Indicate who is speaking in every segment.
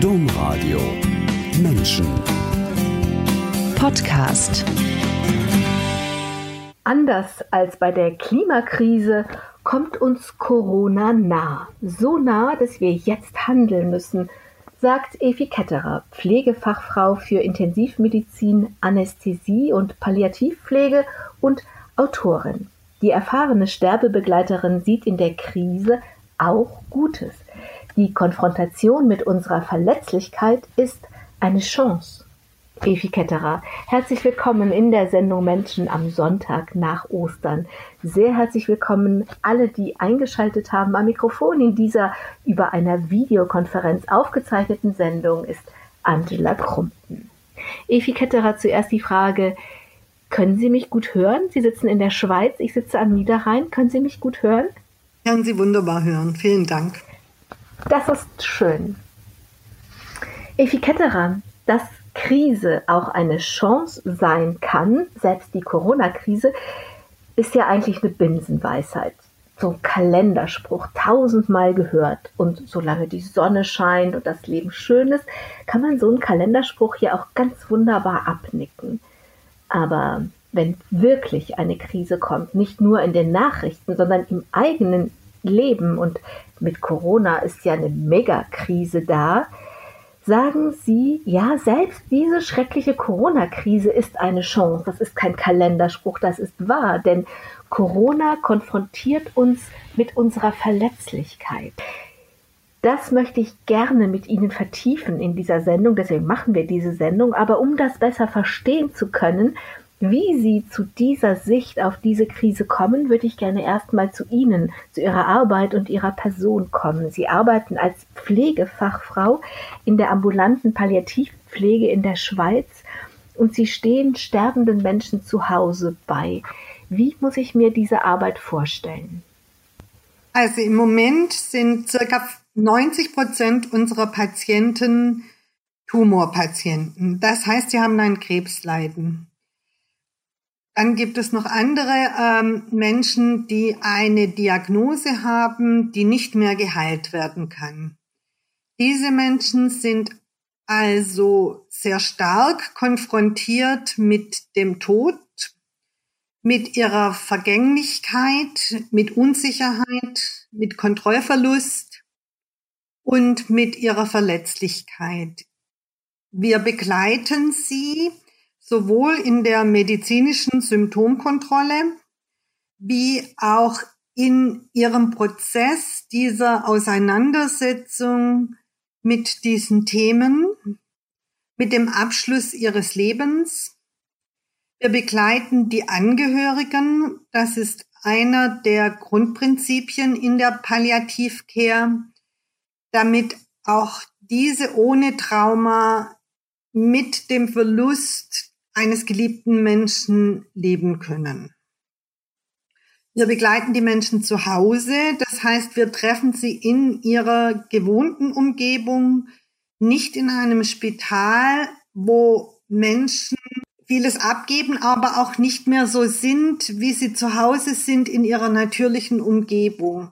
Speaker 1: Domradio Menschen
Speaker 2: Podcast
Speaker 3: Anders als bei der Klimakrise kommt uns Corona nah. So nah, dass wir jetzt handeln müssen, sagt Evi Ketterer, Pflegefachfrau für Intensivmedizin, Anästhesie und Palliativpflege und Autorin. Die erfahrene Sterbebegleiterin sieht in der Krise auch Gutes. Die Konfrontation mit unserer Verletzlichkeit ist eine Chance. Evi Ketterer, herzlich willkommen in der Sendung Menschen am Sonntag nach Ostern. Sehr herzlich willkommen alle, die eingeschaltet haben am Mikrofon in dieser über einer Videokonferenz aufgezeichneten Sendung ist Angela Krumpen. Evi Ketterer, zuerst die Frage, können Sie mich gut hören? Sie sitzen in der Schweiz, ich sitze am Niederrhein. Können Sie mich gut hören?
Speaker 4: Kann Sie wunderbar hören. Vielen Dank.
Speaker 3: Das ist schön. Evi Ketterer, dass Krise auch eine Chance sein kann, selbst die Corona-Krise, ist ja eigentlich eine Binsenweisheit. So ein Kalenderspruch, tausendmal gehört. Und solange die Sonne scheint und das Leben schön ist, kann man so einen Kalenderspruch ja auch ganz wunderbar abnicken. Aber wenn wirklich eine Krise kommt, nicht nur in den Nachrichten, sondern im eigenen Leben. Und mit Corona ist ja eine Megakrise da, sagen Sie, ja, selbst diese schreckliche Corona-Krise ist eine Chance. Das ist kein Kalenderspruch, das ist wahr, denn Corona konfrontiert uns mit unserer Verletzlichkeit. Das möchte ich gerne mit Ihnen vertiefen in dieser Sendung, deswegen machen wir diese Sendung, aber um das besser verstehen zu können, wie Sie zu dieser Sicht auf diese Krise kommen, würde ich gerne erstmal zu Ihnen, zu Ihrer Arbeit und Ihrer Person kommen. Sie arbeiten als Pflegefachfrau in der ambulanten Palliativpflege in der Schweiz und Sie stehen sterbenden Menschen zu Hause bei. Wie muss ich mir diese Arbeit vorstellen?
Speaker 4: Also im Moment sind circa 90 Prozent unserer Patienten Tumorpatienten. Das heißt, sie haben ein Krebsleiden. Dann gibt es noch andere ähm, Menschen, die eine Diagnose haben, die nicht mehr geheilt werden kann. Diese Menschen sind also sehr stark konfrontiert mit dem Tod, mit ihrer Vergänglichkeit, mit Unsicherheit, mit Kontrollverlust und mit ihrer Verletzlichkeit. Wir begleiten sie sowohl in der medizinischen Symptomkontrolle wie auch in ihrem Prozess dieser Auseinandersetzung mit diesen Themen, mit dem Abschluss ihres Lebens. Wir begleiten die Angehörigen. Das ist einer der Grundprinzipien in der Palliativcare, damit auch diese ohne Trauma mit dem Verlust eines geliebten Menschen leben können. Wir begleiten die Menschen zu Hause, das heißt, wir treffen sie in ihrer gewohnten Umgebung, nicht in einem Spital, wo Menschen vieles abgeben, aber auch nicht mehr so sind, wie sie zu Hause sind in ihrer natürlichen Umgebung.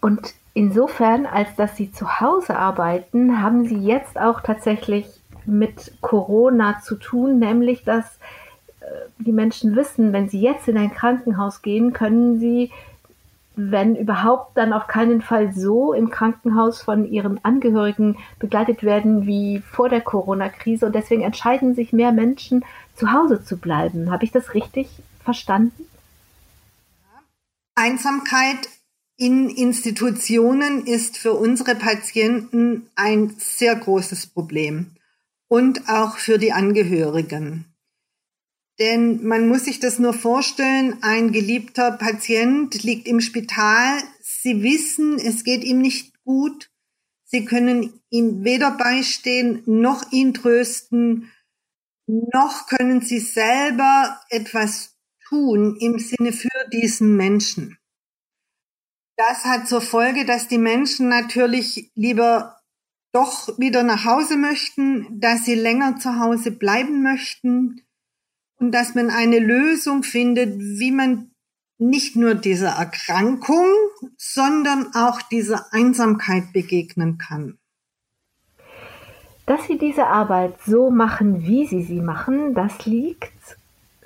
Speaker 3: Und insofern, als dass Sie zu Hause arbeiten, haben Sie jetzt auch tatsächlich mit Corona zu tun, nämlich dass äh, die Menschen wissen, wenn sie jetzt in ein Krankenhaus gehen, können sie, wenn überhaupt, dann auf keinen Fall so im Krankenhaus von ihren Angehörigen begleitet werden wie vor der Corona-Krise. Und deswegen entscheiden sich mehr Menschen, zu Hause zu bleiben. Habe ich das richtig verstanden?
Speaker 4: Einsamkeit in Institutionen ist für unsere Patienten ein sehr großes Problem und auch für die Angehörigen. Denn man muss sich das nur vorstellen, ein geliebter Patient liegt im Spital, Sie wissen, es geht ihm nicht gut, Sie können ihm weder beistehen noch ihn trösten, noch können Sie selber etwas tun im Sinne für diesen Menschen. Das hat zur Folge, dass die Menschen natürlich lieber doch wieder nach Hause möchten, dass sie länger zu Hause bleiben möchten und dass man eine Lösung findet, wie man nicht nur dieser Erkrankung, sondern auch dieser Einsamkeit begegnen kann.
Speaker 3: Dass Sie diese Arbeit so machen, wie Sie sie machen, das liegt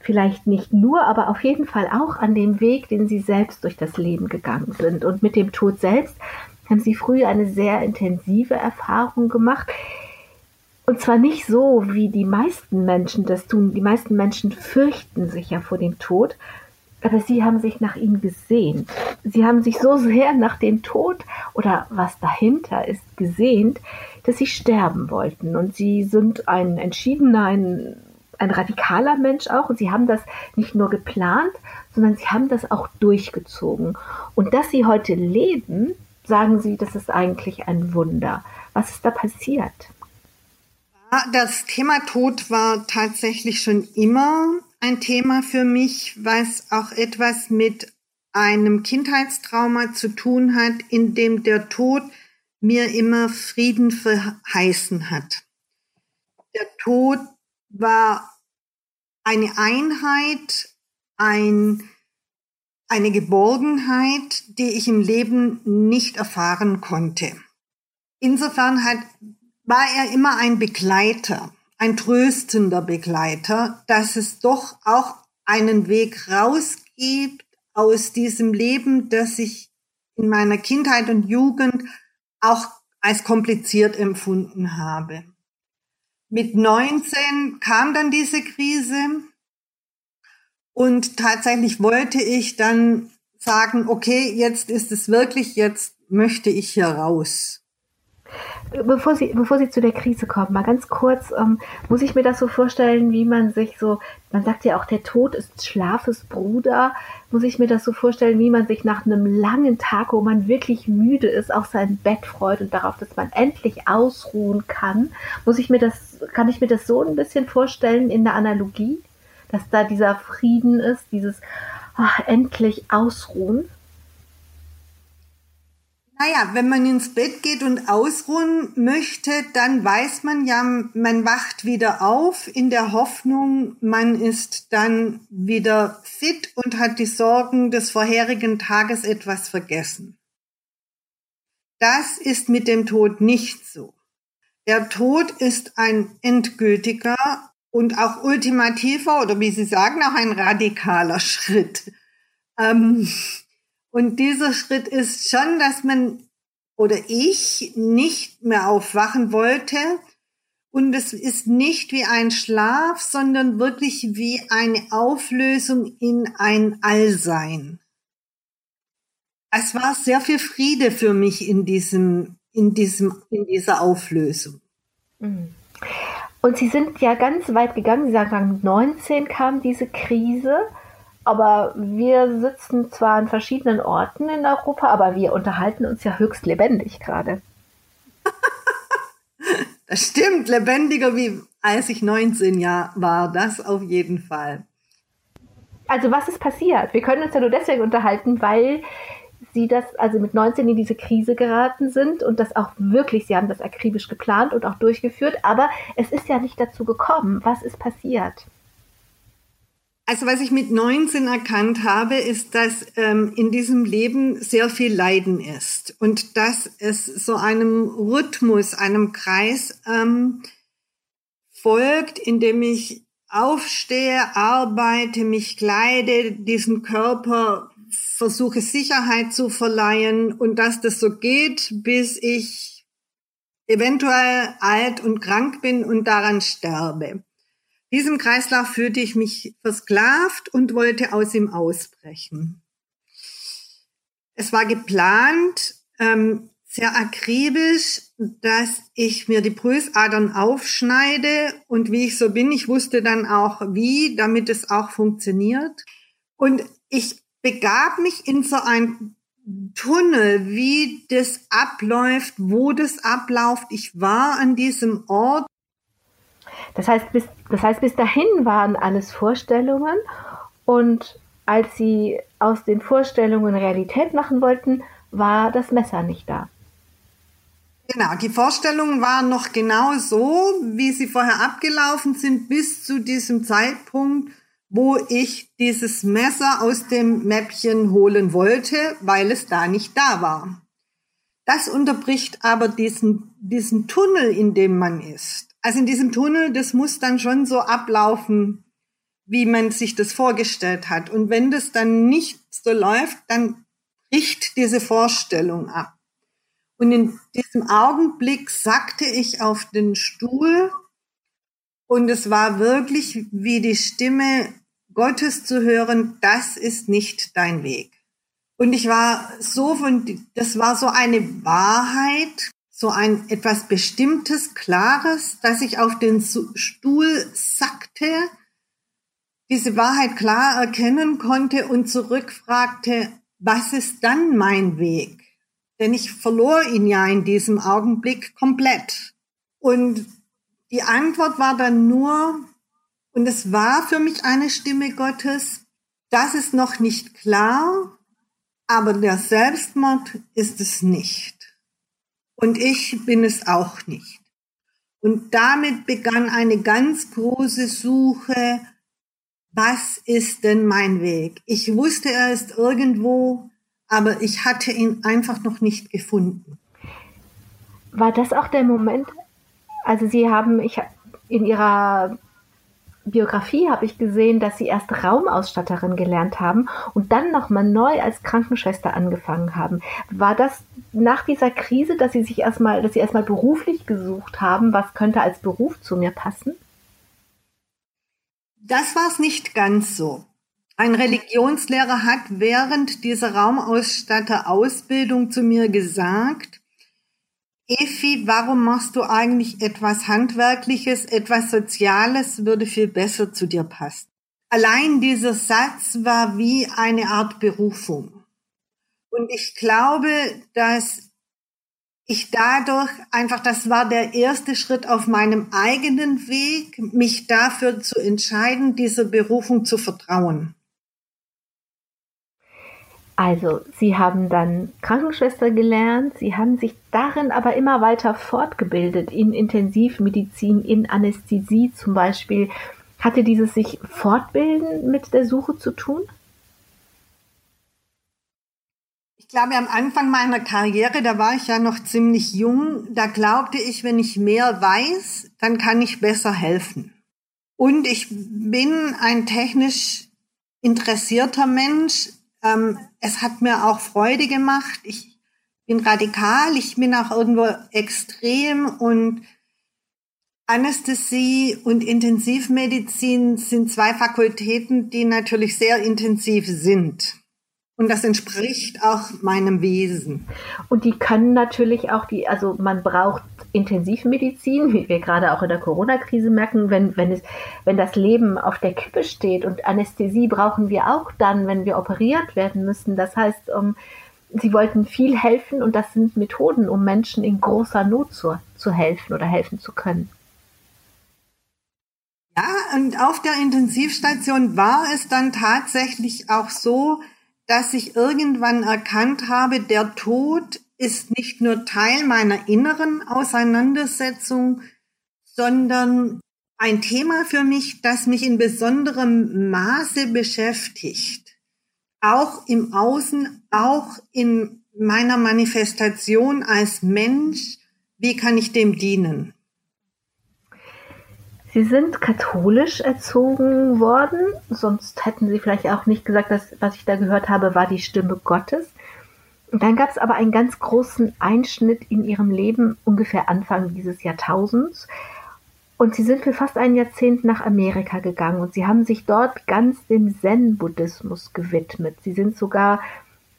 Speaker 3: vielleicht nicht nur, aber auf jeden Fall auch an dem Weg, den Sie selbst durch das Leben gegangen sind. Und mit dem Tod selbst haben Sie früh eine sehr intensive Erfahrung gemacht. Und zwar nicht so, wie die meisten Menschen das tun. Die meisten Menschen fürchten sich ja vor dem Tod, aber sie haben sich nach ihm gesehnt. Sie haben sich so sehr nach dem Tod oder was dahinter ist gesehnt, dass sie sterben wollten. Und sie sind ein entschiedener, ein, ein radikaler Mensch auch. Und sie haben das nicht nur geplant, sondern sie haben das auch durchgezogen. Und dass sie heute leben, sagen sie, das ist eigentlich ein Wunder. Was ist da passiert?
Speaker 4: Das Thema Tod war tatsächlich schon immer ein Thema für mich, was auch etwas mit einem Kindheitstrauma zu tun hat, in dem der Tod mir immer Frieden verheißen hat. Der Tod war eine Einheit, ein, eine Geborgenheit, die ich im Leben nicht erfahren konnte. Insofern hat, war er immer ein Begleiter, ein tröstender Begleiter, dass es doch auch einen Weg rausgibt aus diesem Leben, das ich in meiner Kindheit und Jugend auch als kompliziert empfunden habe. Mit 19 kam dann diese Krise und tatsächlich wollte ich dann sagen, okay, jetzt ist es wirklich, jetzt möchte ich hier raus.
Speaker 3: Bevor Sie, bevor Sie zu der Krise kommen, mal ganz kurz, ähm, muss ich mir das so vorstellen, wie man sich so, man sagt ja auch, der Tod ist Schlafes Bruder, muss ich mir das so vorstellen, wie man sich nach einem langen Tag, wo man wirklich müde ist, auf sein Bett freut und darauf, dass man endlich ausruhen kann. Muss ich mir das, kann ich mir das so ein bisschen vorstellen in der Analogie, dass da dieser Frieden ist, dieses ach, endlich ausruhen?
Speaker 4: Naja, wenn man ins Bett geht und ausruhen möchte, dann weiß man ja, man wacht wieder auf in der Hoffnung, man ist dann wieder fit und hat die Sorgen des vorherigen Tages etwas vergessen. Das ist mit dem Tod nicht so. Der Tod ist ein endgültiger und auch ultimativer oder wie Sie sagen, auch ein radikaler Schritt. Ähm, und dieser Schritt ist schon, dass man oder ich nicht mehr aufwachen wollte. Und es ist nicht wie ein Schlaf, sondern wirklich wie eine Auflösung in ein Allsein. Es war sehr viel Friede für mich in diesem, in diesem, in dieser Auflösung.
Speaker 3: Mhm. Und Sie sind ja ganz weit gegangen. Sie sagen, 19 kam diese Krise. Aber wir sitzen zwar an verschiedenen Orten in Europa, aber wir unterhalten uns ja höchst lebendig gerade.
Speaker 4: das stimmt, lebendiger wie als ich 19 Jahre war, das auf jeden Fall.
Speaker 3: Also was ist passiert? Wir können uns ja nur deswegen unterhalten, weil Sie das also mit 19 in diese Krise geraten sind und das auch wirklich, Sie haben das akribisch geplant und auch durchgeführt, aber es ist ja nicht dazu gekommen. Was ist passiert?
Speaker 4: Also was ich mit 19 erkannt habe, ist, dass ähm, in diesem Leben sehr viel Leiden ist und dass es so einem Rhythmus, einem Kreis ähm, folgt, in dem ich aufstehe, arbeite, mich kleide, diesen Körper versuche Sicherheit zu verleihen und dass das so geht, bis ich eventuell alt und krank bin und daran sterbe. Diesem Kreislauf fühlte ich mich versklavt und wollte aus ihm ausbrechen. Es war geplant, ähm, sehr akribisch, dass ich mir die Pulsadern aufschneide und wie ich so bin, ich wusste dann auch wie, damit es auch funktioniert. Und ich begab mich in so ein Tunnel, wie das abläuft, wo das abläuft. Ich war an diesem Ort
Speaker 3: das heißt, bis, das heißt, bis dahin waren alles Vorstellungen und als sie aus den Vorstellungen Realität machen wollten, war das Messer nicht da.
Speaker 4: Genau, die Vorstellungen waren noch genau so, wie sie vorher abgelaufen sind, bis zu diesem Zeitpunkt, wo ich dieses Messer aus dem Mäppchen holen wollte, weil es da nicht da war. Das unterbricht aber diesen, diesen Tunnel, in dem man ist. Also in diesem Tunnel, das muss dann schon so ablaufen, wie man sich das vorgestellt hat. Und wenn das dann nicht so läuft, dann bricht diese Vorstellung ab. Und in diesem Augenblick sackte ich auf den Stuhl und es war wirklich wie die Stimme Gottes zu hören, das ist nicht dein Weg. Und ich war so von, das war so eine Wahrheit, so ein etwas Bestimmtes, Klares, dass ich auf den Stuhl sackte, diese Wahrheit klar erkennen konnte und zurückfragte, was ist dann mein Weg? Denn ich verlor ihn ja in diesem Augenblick komplett. Und die Antwort war dann nur, und es war für mich eine Stimme Gottes, das ist noch nicht klar, aber der Selbstmord ist es nicht. Und ich bin es auch nicht. Und damit begann eine ganz große Suche, was ist denn mein Weg? Ich wusste, er ist irgendwo, aber ich hatte ihn einfach noch nicht gefunden.
Speaker 3: War das auch der Moment? Also Sie haben, ich in Ihrer Biografie habe ich gesehen, dass Sie erst Raumausstatterin gelernt haben und dann nochmal neu als Krankenschwester angefangen haben. War das nach dieser Krise, dass Sie sich erstmal, dass Sie erstmal beruflich gesucht haben, was könnte als Beruf zu mir passen?
Speaker 4: Das war es nicht ganz so. Ein Religionslehrer hat während dieser Raumausstatter-Ausbildung zu mir gesagt, Efi, warum machst du eigentlich etwas Handwerkliches, etwas Soziales, würde viel besser zu dir passen. Allein dieser Satz war wie eine Art Berufung. Und ich glaube, dass ich dadurch einfach, das war der erste Schritt auf meinem eigenen Weg, mich dafür zu entscheiden, dieser Berufung zu vertrauen.
Speaker 3: Also, Sie haben dann Krankenschwester gelernt, Sie haben sich darin aber immer weiter fortgebildet, in Intensivmedizin, in Anästhesie zum Beispiel. Hatte dieses sich fortbilden mit der Suche zu tun?
Speaker 4: Ich glaube, am Anfang meiner Karriere, da war ich ja noch ziemlich jung, da glaubte ich, wenn ich mehr weiß, dann kann ich besser helfen. Und ich bin ein technisch interessierter Mensch. Ähm, es hat mir auch Freude gemacht. Ich bin radikal, ich bin auch irgendwo extrem und Anästhesie und Intensivmedizin sind zwei Fakultäten, die natürlich sehr intensiv sind. Und das entspricht auch meinem Wesen.
Speaker 3: Und die können natürlich auch die, also man braucht Intensivmedizin, wie wir gerade auch in der Corona-Krise merken, wenn, wenn, es, wenn das Leben auf der Kippe steht. Und Anästhesie brauchen wir auch dann, wenn wir operiert werden müssen. Das heißt, um, sie wollten viel helfen und das sind Methoden, um Menschen in großer Not zu, zu helfen oder helfen zu können.
Speaker 4: Ja, und auf der Intensivstation war es dann tatsächlich auch so, dass ich irgendwann erkannt habe, der Tod ist nicht nur Teil meiner inneren Auseinandersetzung, sondern ein Thema für mich, das mich in besonderem Maße beschäftigt. Auch im Außen, auch in meiner Manifestation als Mensch. Wie kann ich dem dienen?
Speaker 3: Sie sind katholisch erzogen worden, sonst hätten Sie vielleicht auch nicht gesagt, dass was ich da gehört habe, war die Stimme Gottes. Und dann gab es aber einen ganz großen Einschnitt in Ihrem Leben, ungefähr Anfang dieses Jahrtausends. Und Sie sind für fast ein Jahrzehnt nach Amerika gegangen und Sie haben sich dort ganz dem Zen-Buddhismus gewidmet. Sie sind sogar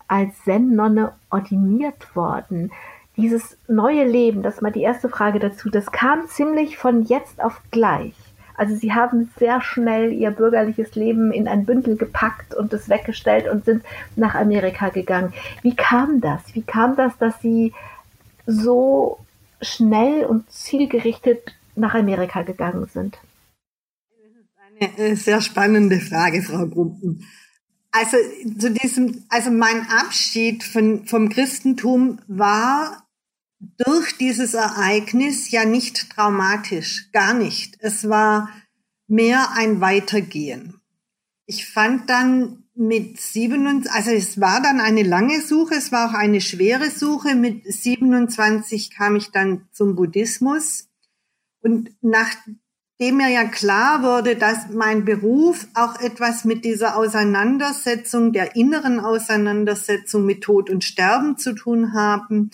Speaker 3: als Zen-Nonne ordiniert worden dieses neue Leben, das ist mal die erste Frage dazu, das kam ziemlich von jetzt auf gleich. Also sie haben sehr schnell ihr bürgerliches Leben in ein Bündel gepackt und es weggestellt und sind nach Amerika gegangen. Wie kam das? Wie kam das, dass sie so schnell und zielgerichtet nach Amerika gegangen sind?
Speaker 4: Das ist eine sehr spannende Frage, Frau Grumpen. Also zu diesem, also mein Abschied von, vom Christentum war durch dieses Ereignis ja nicht traumatisch, gar nicht. Es war mehr ein Weitergehen. ich fand dann mit 27, also es war dann eine lange Suche, es war auch eine schwere Suche. Mit 27 kam ich dann zum Buddhismus. Und nachdem mir ja klar wurde, dass mein Beruf auch etwas mit dieser Auseinandersetzung, der inneren Auseinandersetzung mit Tod und Sterben zu tun haben,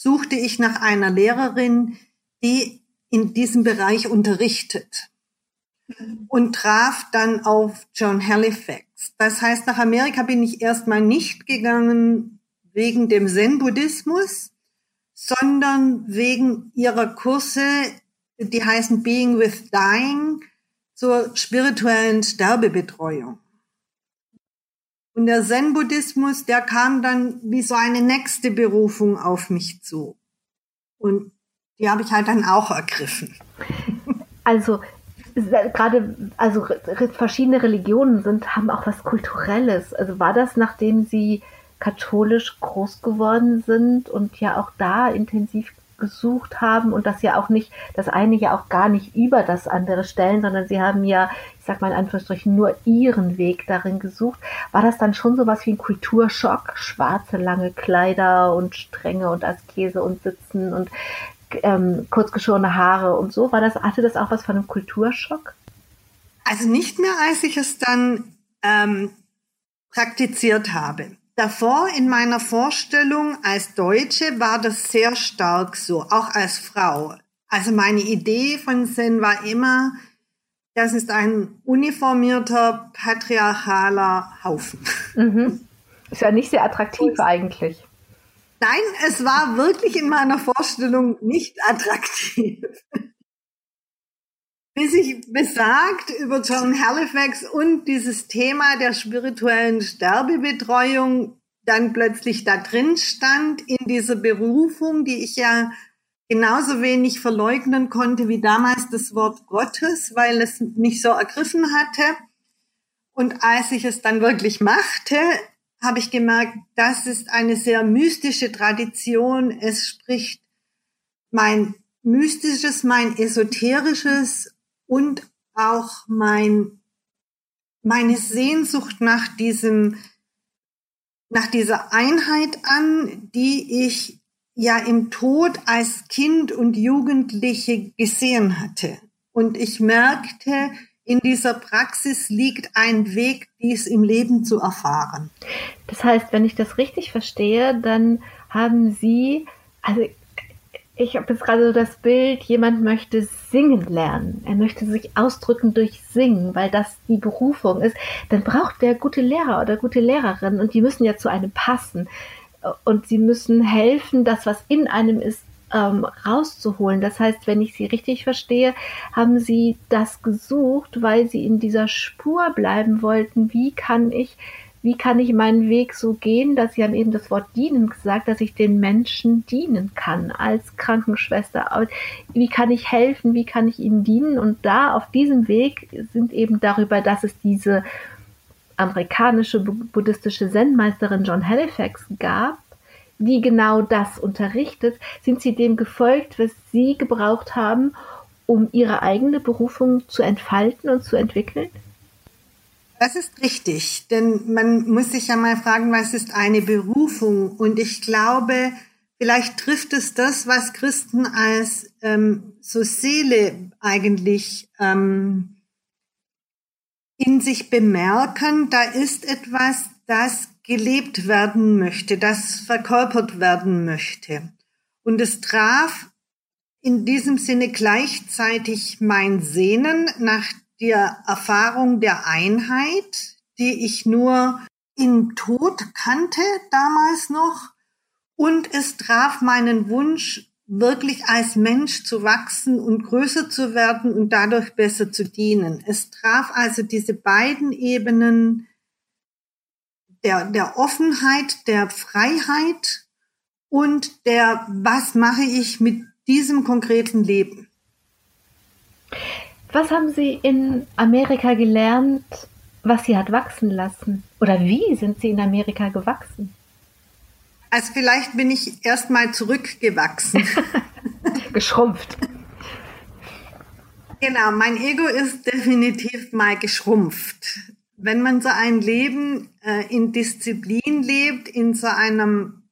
Speaker 4: suchte ich nach einer Lehrerin, die in diesem Bereich unterrichtet und traf dann auf John Halifax. Das heißt, nach Amerika bin ich erstmal nicht gegangen wegen dem Zen-Buddhismus, sondern wegen ihrer Kurse, die heißen Being with Dying, zur spirituellen Sterbebetreuung. Und der Zen-Buddhismus, der kam dann wie so eine nächste Berufung auf mich zu. Und die habe ich halt dann auch ergriffen.
Speaker 3: Also gerade, also verschiedene Religionen sind, haben auch was Kulturelles. Also war das, nachdem Sie katholisch groß geworden sind und ja auch da intensiv gesucht haben und das ja auch nicht, das eine ja auch gar nicht über das andere stellen, sondern sie haben ja, ich sag mal in Anführungsstrichen, nur ihren Weg darin gesucht. War das dann schon sowas wie ein Kulturschock? Schwarze, lange Kleider und Stränge und Askese und Sitzen und ähm, kurzgeschorene Haare und so. War das, hatte das auch was von einem Kulturschock?
Speaker 4: Also nicht mehr, als ich es dann ähm, praktiziert habe. Davor in meiner Vorstellung als Deutsche war das sehr stark so, auch als Frau. Also meine Idee von Zen war immer, das ist ein uniformierter, patriarchaler Haufen.
Speaker 3: Mhm. Ist ja nicht sehr attraktiv eigentlich.
Speaker 4: Nein, es war wirklich in meiner Vorstellung nicht attraktiv. Ich besagt über John Halifax und dieses Thema der spirituellen Sterbebetreuung dann plötzlich da drin stand in dieser Berufung, die ich ja genauso wenig verleugnen konnte wie damals das Wort Gottes, weil es mich so ergriffen hatte. Und als ich es dann wirklich machte, habe ich gemerkt, das ist eine sehr mystische Tradition. Es spricht mein mystisches, mein esoterisches und auch mein, meine Sehnsucht nach diesem, nach dieser Einheit an, die ich ja im Tod als Kind und Jugendliche gesehen hatte. Und ich merkte, in dieser Praxis liegt ein Weg, dies im Leben zu erfahren.
Speaker 3: Das heißt, wenn ich das richtig verstehe, dann haben Sie, also ich habe jetzt gerade so das Bild, jemand möchte singen lernen. Er möchte sich ausdrücken durch Singen, weil das die Berufung ist. Dann braucht der gute Lehrer oder gute Lehrerin und die müssen ja zu einem passen. Und sie müssen helfen, das, was in einem ist, ähm, rauszuholen. Das heißt, wenn ich Sie richtig verstehe, haben Sie das gesucht, weil Sie in dieser Spur bleiben wollten. Wie kann ich, wie kann ich meinen Weg so gehen, dass Sie haben eben das Wort dienen gesagt, dass ich den Menschen dienen kann als Krankenschwester. Wie kann ich helfen? Wie kann ich ihnen dienen? Und da auf diesem Weg sind eben darüber, dass es diese amerikanische buddhistische Zen-Meisterin John Halifax gab, die genau das unterrichtet, sind sie dem gefolgt, was sie gebraucht haben, um ihre eigene Berufung zu entfalten und zu entwickeln?
Speaker 4: Das ist richtig, denn man muss sich ja mal fragen, was ist eine Berufung? Und ich glaube, vielleicht trifft es das, was Christen als ähm, so Seele eigentlich ähm, in sich bemerken. Da ist etwas, das gelebt werden möchte, das verkörpert werden möchte. Und es traf in diesem Sinne gleichzeitig mein Sehnen nach der Erfahrung der Einheit, die ich nur im Tod kannte damals noch. Und es traf meinen Wunsch, wirklich als Mensch zu wachsen und größer zu werden und dadurch besser zu dienen. Es traf also diese beiden Ebenen der, der Offenheit, der Freiheit und der, was mache ich mit diesem konkreten Leben.
Speaker 3: Was haben Sie in Amerika gelernt, was Sie hat wachsen lassen? Oder wie sind Sie in Amerika gewachsen?
Speaker 4: Also vielleicht bin ich erst mal zurückgewachsen.
Speaker 3: Geschrumpft.
Speaker 4: Genau, mein Ego ist definitiv mal geschrumpft wenn man so ein Leben äh, in Disziplin lebt, in so einem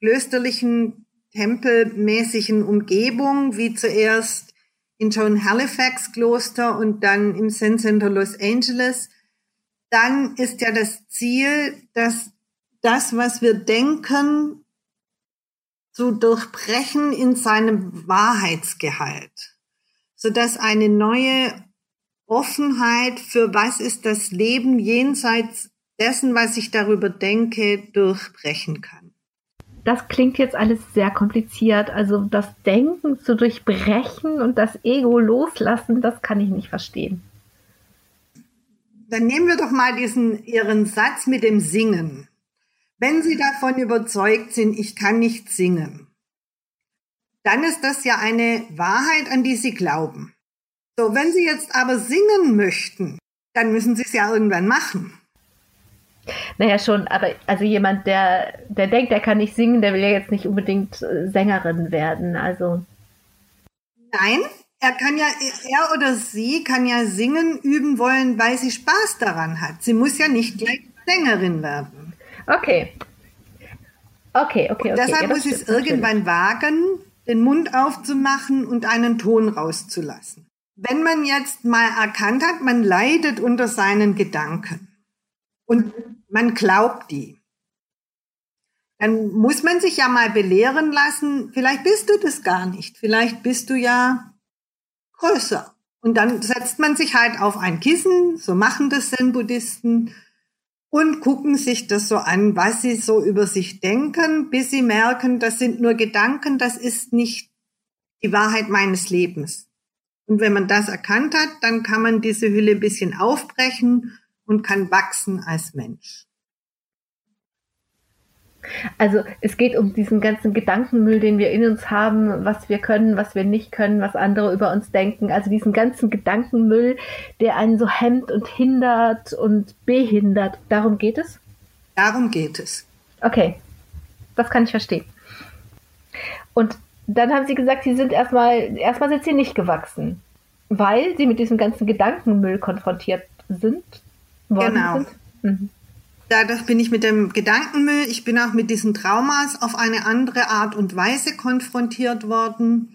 Speaker 4: klösterlichen, tempelmäßigen Umgebung, wie zuerst in John Halifax Kloster und dann im Zen Center Los Angeles, dann ist ja das Ziel, dass das, was wir denken, zu durchbrechen in seinem Wahrheitsgehalt, sodass eine neue Offenheit für was ist das Leben jenseits dessen, was ich darüber denke, durchbrechen kann.
Speaker 3: Das klingt jetzt alles sehr kompliziert. Also das Denken zu durchbrechen und das Ego loslassen, das kann ich nicht verstehen.
Speaker 4: Dann nehmen wir doch mal diesen Ihren Satz mit dem Singen. Wenn Sie davon überzeugt sind, ich kann nicht singen, dann ist das ja eine Wahrheit, an die Sie glauben. So, wenn Sie jetzt aber singen möchten, dann müssen Sie es ja irgendwann machen.
Speaker 3: Naja, schon, aber also jemand, der, der denkt, er kann nicht singen, der will ja jetzt nicht unbedingt äh, Sängerin werden. Also.
Speaker 4: Nein, er kann ja, er oder sie kann ja singen üben wollen, weil sie Spaß daran hat. Sie muss ja nicht gleich Sängerin werden.
Speaker 3: Okay. Okay, okay, okay.
Speaker 4: deshalb ja, muss sie es irgendwann wagen, den Mund aufzumachen und einen Ton rauszulassen. Wenn man jetzt mal erkannt hat, man leidet unter seinen Gedanken und man glaubt die, dann muss man sich ja mal belehren lassen, vielleicht bist du das gar nicht, vielleicht bist du ja größer. Und dann setzt man sich halt auf ein Kissen, so machen das Zen-Buddhisten, und gucken sich das so an, was sie so über sich denken, bis sie merken, das sind nur Gedanken, das ist nicht die Wahrheit meines Lebens. Und wenn man das erkannt hat, dann kann man diese Hülle ein bisschen aufbrechen und kann wachsen als Mensch.
Speaker 3: Also es geht um diesen ganzen Gedankenmüll, den wir in uns haben, was wir können, was wir nicht können, was andere über uns denken. Also diesen ganzen Gedankenmüll, der einen so hemmt und hindert und behindert. Darum geht es?
Speaker 4: Darum geht es.
Speaker 3: Okay, das kann ich verstehen. Und dann haben sie gesagt, sie sind erstmal, erstmal sind sie nicht gewachsen, weil sie mit diesem ganzen Gedankenmüll konfrontiert sind.
Speaker 4: Genau. Sind. Mhm. Dadurch bin ich mit dem Gedankenmüll, ich bin auch mit diesen Traumas auf eine andere Art und Weise konfrontiert worden.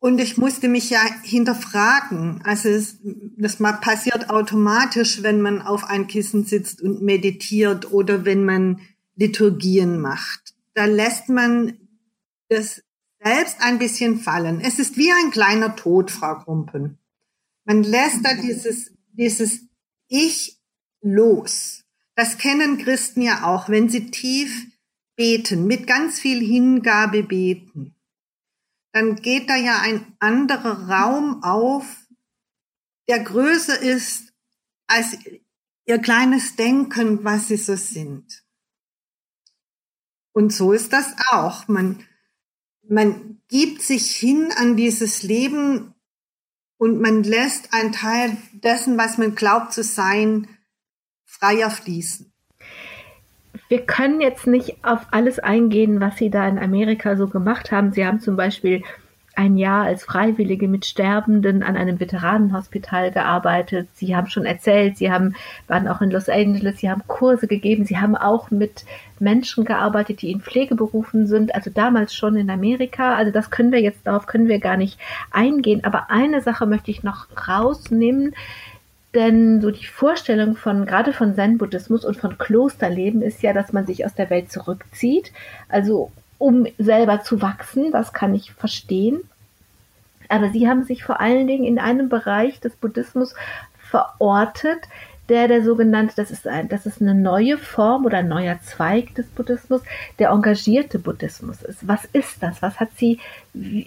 Speaker 4: Und ich musste mich ja hinterfragen. Also es, das passiert automatisch, wenn man auf ein Kissen sitzt und meditiert oder wenn man Liturgien macht. Da lässt man das selbst ein bisschen fallen. Es ist wie ein kleiner Tod, Frau Krumpen. Man lässt da dieses, dieses Ich los. Das kennen Christen ja auch, wenn sie tief beten, mit ganz viel Hingabe beten. Dann geht da ja ein anderer Raum auf, der größer ist als ihr kleines Denken, was sie so sind. Und so ist das auch. Man, man gibt sich hin an dieses Leben und man lässt einen Teil dessen, was man glaubt zu sein, freier fließen.
Speaker 3: Wir können jetzt nicht auf alles eingehen, was Sie da in Amerika so gemacht haben. Sie haben zum Beispiel ein Jahr als Freiwillige mit Sterbenden an einem Veteranenhospital gearbeitet. Sie haben schon erzählt, Sie haben, waren auch in Los Angeles, Sie haben Kurse gegeben, Sie haben auch mit Menschen gearbeitet, die in Pflegeberufen sind, also damals schon in Amerika. Also das können wir jetzt, darauf können wir gar nicht eingehen. Aber eine Sache möchte ich noch rausnehmen. Denn so die Vorstellung von, gerade von Zen-Buddhismus und von Klosterleben ist ja, dass man sich aus der Welt zurückzieht. Also um selber zu wachsen, das kann ich verstehen. Aber sie haben sich vor allen Dingen in einem Bereich des Buddhismus verortet, der der sogenannte, das ist ein, das ist eine neue Form oder ein neuer Zweig des Buddhismus, der engagierte Buddhismus ist. Was ist das? Was hat sie,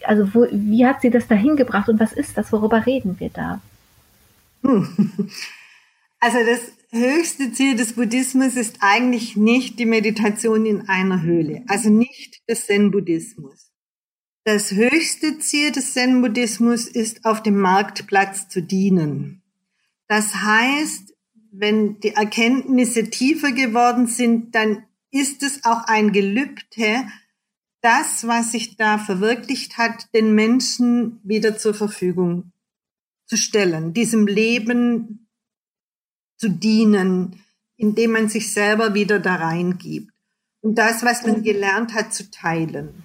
Speaker 3: also wo, wie hat sie das dahin gebracht und was ist das? Worüber reden wir da?
Speaker 4: Also das höchste Ziel des Buddhismus ist eigentlich nicht die Meditation in einer Höhle, also nicht der Zen-Buddhismus. Das höchste Ziel des Zen-Buddhismus ist, auf dem Marktplatz zu dienen. Das heißt, wenn die Erkenntnisse tiefer geworden sind, dann ist es auch ein Gelübde, das, was sich da verwirklicht hat, den Menschen wieder zur Verfügung zu stellen, diesem Leben zu dienen, indem man sich selber wieder da reingibt. Und das, was man gelernt hat, zu teilen.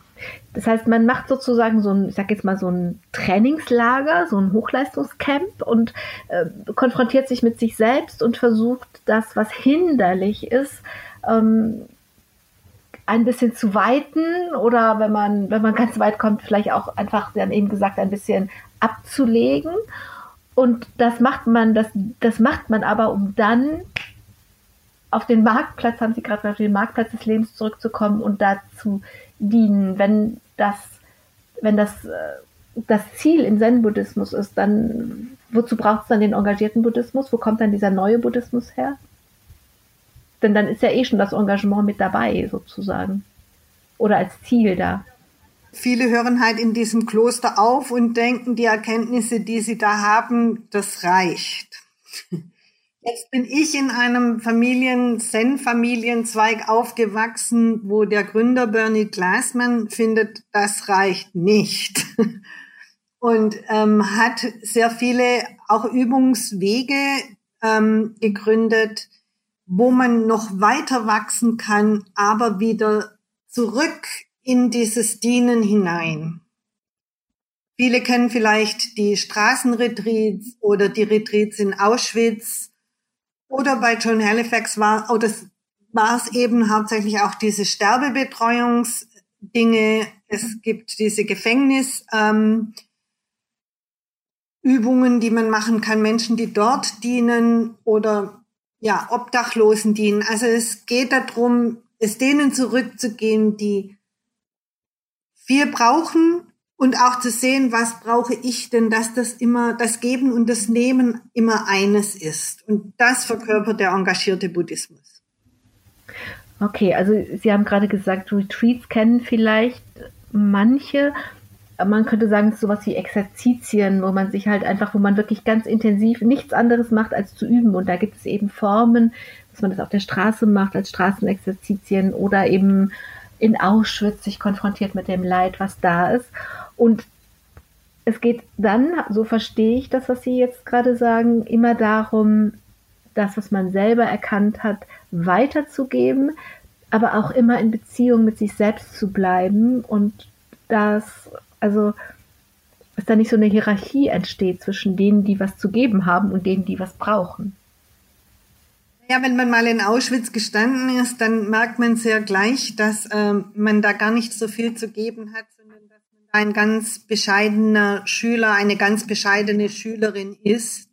Speaker 3: Das heißt, man macht sozusagen so ein, ich sag jetzt mal so ein Trainingslager, so ein Hochleistungscamp und äh, konfrontiert sich mit sich selbst und versucht das, was hinderlich ist, ähm, ein bisschen zu weiten oder wenn man, wenn man ganz weit kommt, vielleicht auch einfach, Sie haben eben gesagt, ein bisschen abzulegen. Und das macht man, das, das macht man aber, um dann auf den Marktplatz, haben Sie gerade auf den Marktplatz des Lebens zurückzukommen und dazu dienen. Wenn das, wenn das, äh, das Ziel im Zen-Buddhismus ist, dann wozu braucht es dann den engagierten Buddhismus? Wo kommt dann dieser neue Buddhismus her? Denn dann ist ja eh schon das Engagement mit dabei, sozusagen. Oder als Ziel da.
Speaker 4: Viele hören halt in diesem Kloster auf und denken, die Erkenntnisse, die sie da haben, das reicht. Jetzt bin ich in einem Familien, Zen-Familienzweig aufgewachsen, wo der Gründer Bernie Glassman findet, das reicht nicht. Und ähm, hat sehr viele auch Übungswege ähm, gegründet, wo man noch weiter wachsen kann, aber wieder zurück in dieses Dienen hinein. Viele kennen vielleicht die Straßenretreats oder die Retreats in Auschwitz oder bei John Halifax war, oder war es eben hauptsächlich auch diese Sterbebetreuungsdinge. Es gibt diese Gefängnis, ähm, Übungen, die man machen kann, Menschen, die dort dienen oder ja, Obdachlosen dienen. Also es geht darum, es denen zurückzugehen, die wir brauchen und auch zu sehen, was brauche ich denn, dass das immer, das Geben und das Nehmen immer eines ist. Und das verkörpert der engagierte Buddhismus.
Speaker 3: Okay, also Sie haben gerade gesagt, Retreats kennen vielleicht manche man könnte sagen, es ist sowas wie Exerzitien, wo man sich halt einfach, wo man wirklich ganz intensiv nichts anderes macht, als zu üben. Und da gibt es eben Formen, dass man das auf der Straße macht, als Straßenexerzitien oder eben in Auschwitz sich konfrontiert mit dem Leid, was da ist. Und es geht dann, so verstehe ich das, was Sie jetzt gerade sagen, immer darum, das, was man selber erkannt hat, weiterzugeben, aber auch immer in Beziehung mit sich selbst zu bleiben und das also, dass da nicht so eine Hierarchie entsteht zwischen denen, die was zu geben haben und denen, die was brauchen.
Speaker 4: Ja, wenn man mal in Auschwitz gestanden ist, dann merkt man sehr gleich, dass ähm, man da gar nicht so viel zu geben hat, sondern dass man ein ganz bescheidener Schüler, eine ganz bescheidene Schülerin ist,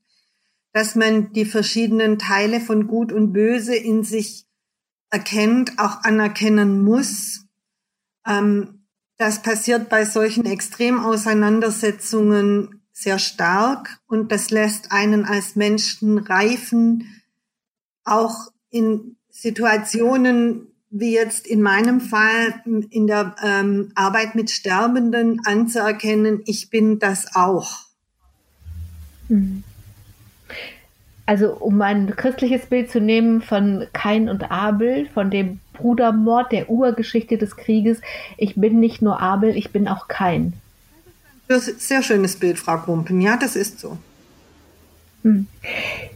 Speaker 4: dass man die verschiedenen Teile von Gut und Böse in sich erkennt, auch anerkennen muss. Ähm, das passiert bei solchen Extremauseinandersetzungen sehr stark und das lässt einen als Menschen reifen, auch in Situationen wie jetzt in meinem Fall in der ähm, Arbeit mit Sterbenden anzuerkennen, ich bin das auch.
Speaker 3: Mhm. Also um ein christliches Bild zu nehmen von Kain und Abel, von dem Brudermord, der Urgeschichte des Krieges. Ich bin nicht nur Abel, ich bin auch kein.
Speaker 4: Das ist ein sehr schönes Bild, Frau Kumpen. Ja, das ist so.
Speaker 3: Hm.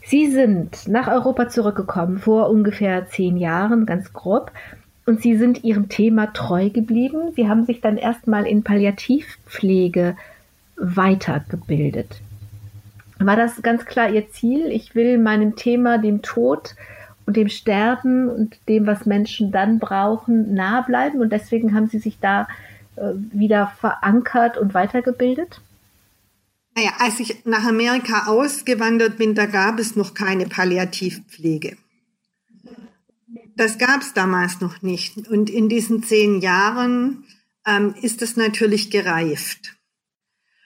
Speaker 3: Sie sind nach Europa zurückgekommen vor ungefähr zehn Jahren, ganz grob. Und Sie sind Ihrem Thema treu geblieben. Sie haben sich dann erstmal in Palliativpflege weitergebildet. War das ganz klar Ihr Ziel? Ich will meinem Thema, dem Tod, und dem Sterben und dem, was Menschen dann brauchen, nahe bleiben. Und deswegen haben Sie sich da äh, wieder verankert und weitergebildet?
Speaker 4: Naja, als ich nach Amerika ausgewandert bin, da gab es noch keine Palliativpflege. Das gab es damals noch nicht. Und in diesen zehn Jahren ähm, ist es natürlich gereift.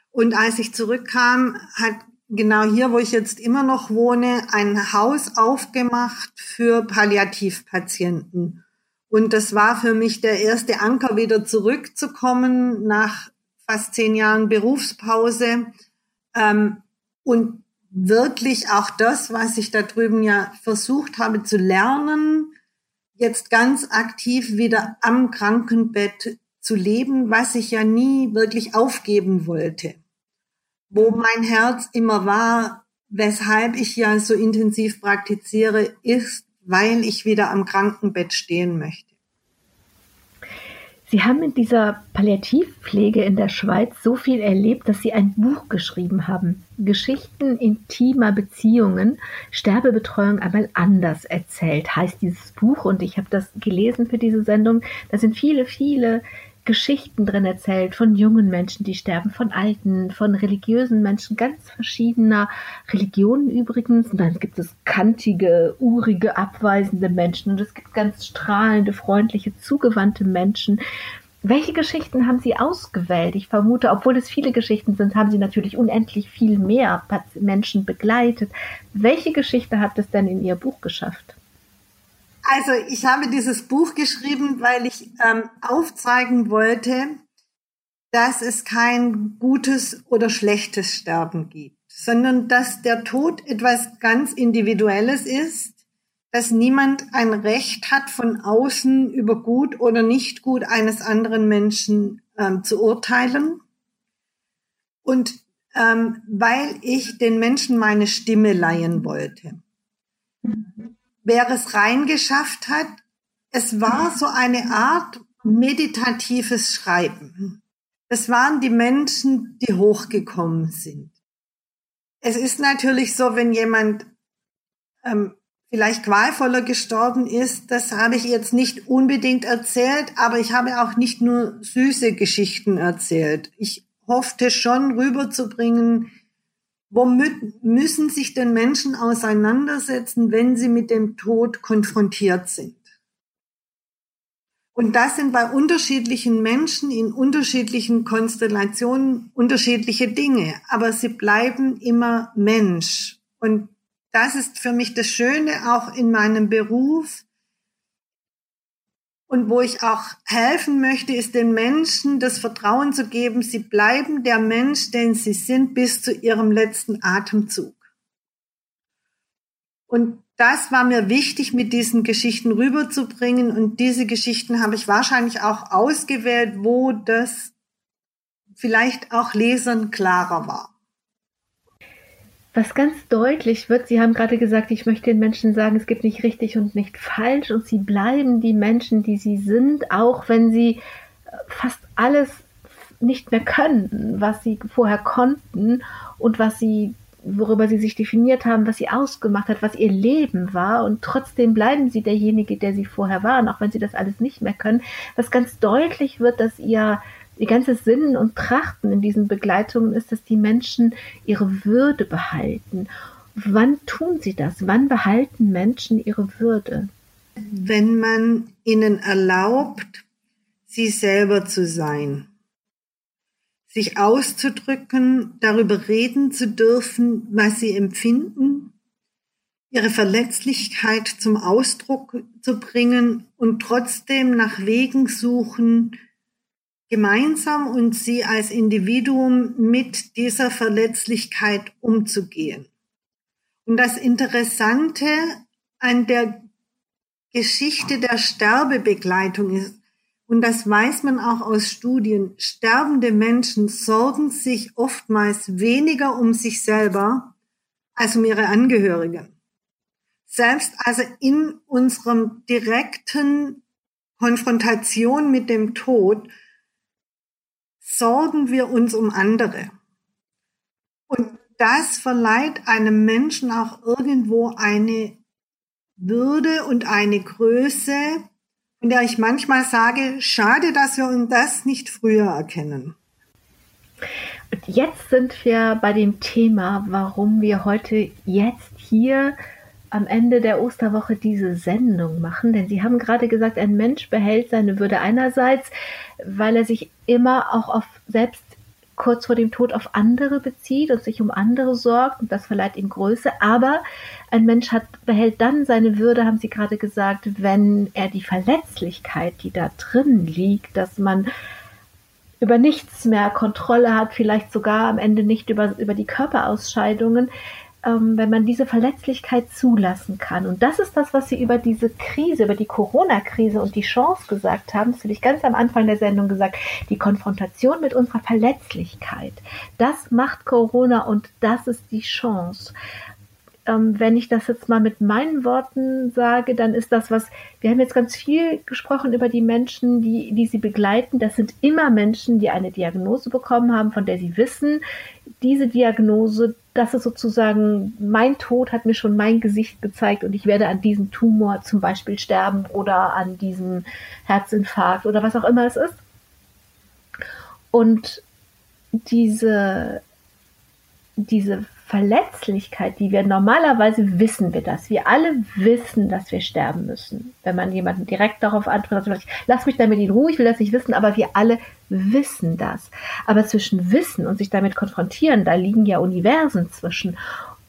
Speaker 4: Und als ich zurückkam, hat genau hier, wo ich jetzt immer noch wohne, ein Haus aufgemacht für Palliativpatienten. Und das war für mich der erste Anker, wieder zurückzukommen nach fast zehn Jahren Berufspause. Ähm, und wirklich auch das, was ich da drüben ja versucht habe zu lernen, jetzt ganz aktiv wieder am Krankenbett zu leben, was ich ja nie wirklich aufgeben wollte wo mein Herz immer war, weshalb ich ja so intensiv praktiziere, ist, weil ich wieder am Krankenbett stehen möchte.
Speaker 3: Sie haben in dieser Palliativpflege in der Schweiz so viel erlebt, dass Sie ein Buch geschrieben haben. Geschichten intimer Beziehungen, Sterbebetreuung einmal anders erzählt, heißt dieses Buch. Und ich habe das gelesen für diese Sendung. Da sind viele, viele Geschichten drin erzählt von jungen Menschen, die sterben, von alten, von religiösen Menschen ganz verschiedener Religionen übrigens. Und dann gibt es kantige, urige, abweisende Menschen und es gibt ganz strahlende, freundliche, zugewandte Menschen. Welche Geschichten haben Sie ausgewählt? Ich vermute, obwohl es viele Geschichten sind, haben Sie natürlich unendlich viel mehr Menschen begleitet. Welche Geschichte hat es denn in Ihr Buch geschafft?
Speaker 4: Also ich habe dieses Buch geschrieben, weil ich ähm, aufzeigen wollte, dass es kein gutes oder schlechtes Sterben gibt, sondern dass der Tod etwas ganz Individuelles ist, dass niemand ein Recht hat, von außen über gut oder nicht gut eines anderen Menschen ähm, zu urteilen. Und ähm, weil ich den Menschen meine Stimme leihen wollte. Mhm wer es reingeschafft hat, es war so eine Art meditatives Schreiben. Es waren die Menschen, die hochgekommen sind. Es ist natürlich so, wenn jemand ähm, vielleicht qualvoller gestorben ist, das habe ich jetzt nicht unbedingt erzählt, aber ich habe auch nicht nur süße Geschichten erzählt. Ich hoffte schon rüberzubringen, Womit müssen sich denn Menschen auseinandersetzen, wenn sie mit dem Tod konfrontiert sind? Und das sind bei unterschiedlichen Menschen in unterschiedlichen Konstellationen unterschiedliche Dinge, aber sie bleiben immer Mensch. Und das ist für mich das Schöne auch in meinem Beruf, und wo ich auch helfen möchte, ist den Menschen das Vertrauen zu geben, sie bleiben der Mensch, den sie sind, bis zu ihrem letzten Atemzug. Und das war mir wichtig, mit diesen Geschichten rüberzubringen. Und diese Geschichten habe ich wahrscheinlich auch ausgewählt, wo das vielleicht auch Lesern klarer war.
Speaker 3: Was ganz deutlich wird, Sie haben gerade gesagt, ich möchte den Menschen sagen, es gibt nicht richtig und nicht falsch und sie bleiben die Menschen, die sie sind, auch wenn sie äh, fast alles nicht mehr können, was sie vorher konnten und was sie worüber sie sich definiert haben, was sie ausgemacht hat, was ihr Leben war und trotzdem bleiben sie derjenige, der sie vorher waren, auch wenn sie das alles nicht mehr können. Was ganz deutlich wird, dass ihr Ihr ganzes Sinnen und Trachten in diesen Begleitungen ist, dass die Menschen ihre Würde behalten. Wann tun sie das? Wann behalten Menschen ihre Würde?
Speaker 4: Wenn man ihnen erlaubt, sie selber zu sein, sich auszudrücken, darüber reden zu dürfen, was sie empfinden, ihre Verletzlichkeit zum Ausdruck zu bringen und trotzdem nach Wegen suchen, gemeinsam und sie als Individuum mit dieser Verletzlichkeit umzugehen. Und das Interessante an der Geschichte der Sterbebegleitung ist, und das weiß man auch aus Studien, sterbende Menschen sorgen sich oftmals weniger um sich selber als um ihre Angehörigen. Selbst also in unserem direkten Konfrontation mit dem Tod sorgen wir uns um andere. Und das verleiht einem Menschen auch irgendwo eine Würde und eine Größe, in der ich manchmal sage, schade, dass wir uns das nicht früher erkennen.
Speaker 3: Und jetzt sind wir bei dem Thema, warum wir heute jetzt hier am Ende der Osterwoche diese Sendung machen, denn Sie haben gerade gesagt, ein Mensch behält seine Würde einerseits, weil er sich immer auch auf selbst kurz vor dem Tod auf andere bezieht und sich um andere sorgt und das verleiht ihm Größe. Aber ein Mensch hat, behält dann seine Würde, haben Sie gerade gesagt, wenn er die Verletzlichkeit, die da drin liegt, dass man über nichts mehr Kontrolle hat, vielleicht sogar am Ende nicht über, über die Körperausscheidungen, ähm, wenn man diese Verletzlichkeit zulassen kann. Und das ist das, was Sie über diese Krise, über die Corona-Krise und die Chance gesagt haben. Das habe ich ganz am Anfang der Sendung gesagt. Die Konfrontation mit unserer Verletzlichkeit. Das macht Corona und das ist die Chance ähm, wenn ich das jetzt mal mit meinen Worten sage, dann ist das was, wir haben jetzt ganz viel gesprochen über die Menschen, die, die sie begleiten. Das sind immer Menschen, die eine Diagnose bekommen haben, von der sie wissen, diese Diagnose, das ist sozusagen, mein Tod hat mir schon mein Gesicht gezeigt und ich werde an diesem Tumor zum Beispiel sterben oder an diesem Herzinfarkt oder was auch immer es ist. Und diese, diese Verletzlichkeit, die wir normalerweise wissen wir das. Wir alle wissen, dass wir sterben müssen. Wenn man jemanden direkt darauf antwortet, lass mich damit in Ruhe, ich will das nicht wissen, aber wir alle wissen das. Aber zwischen Wissen und sich damit konfrontieren, da liegen ja Universen zwischen.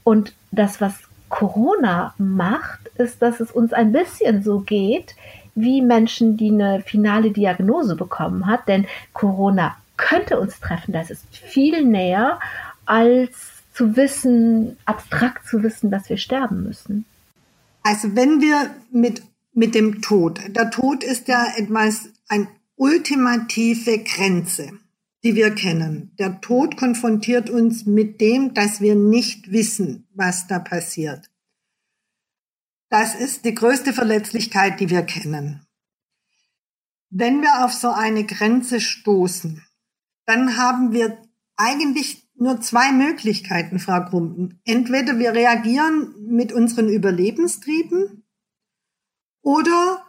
Speaker 3: Und das, was Corona macht, ist, dass es uns ein bisschen so geht, wie Menschen, die eine finale Diagnose bekommen hat. Denn Corona könnte uns treffen. Das ist viel näher als zu wissen, abstrakt zu wissen, dass wir sterben müssen?
Speaker 4: Also wenn wir mit, mit dem Tod, der Tod ist ja etwas, eine ultimative Grenze, die wir kennen. Der Tod konfrontiert uns mit dem, dass wir nicht wissen, was da passiert. Das ist die größte Verletzlichkeit, die wir kennen. Wenn wir auf so eine Grenze stoßen, dann haben wir eigentlich nur zwei Möglichkeiten, Frau Grumpen. Entweder wir reagieren mit unseren Überlebenstrieben oder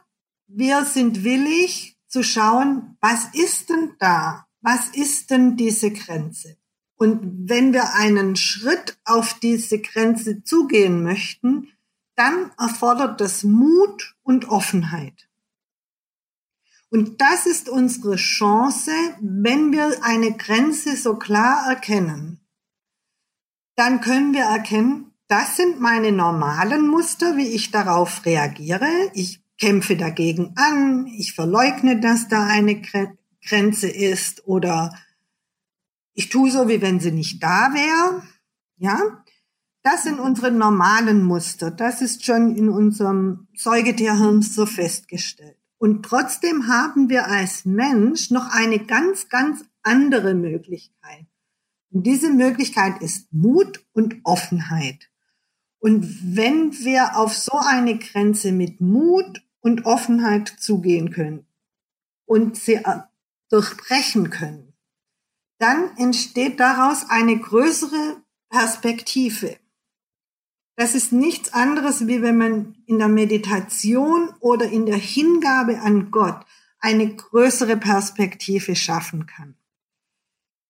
Speaker 4: wir sind willig zu schauen, was ist denn da? Was ist denn diese Grenze? Und wenn wir einen Schritt auf diese Grenze zugehen möchten, dann erfordert das Mut und Offenheit. Und das ist unsere Chance, wenn wir eine Grenze so klar erkennen. Dann können wir erkennen, das sind meine normalen Muster, wie ich darauf reagiere. Ich kämpfe dagegen an, ich verleugne, dass da eine Grenze ist oder ich tue so, wie wenn sie nicht da wäre. Ja, das sind unsere normalen Muster. Das ist schon in unserem Säugetierhirn so festgestellt. Und trotzdem haben wir als Mensch noch eine ganz, ganz andere Möglichkeit. Und diese Möglichkeit ist Mut und Offenheit. Und wenn wir auf so eine Grenze mit Mut und Offenheit zugehen können und sie äh, durchbrechen können, dann entsteht daraus eine größere Perspektive. Das ist nichts anderes, wie wenn man in der Meditation oder in der Hingabe an Gott eine größere Perspektive schaffen kann.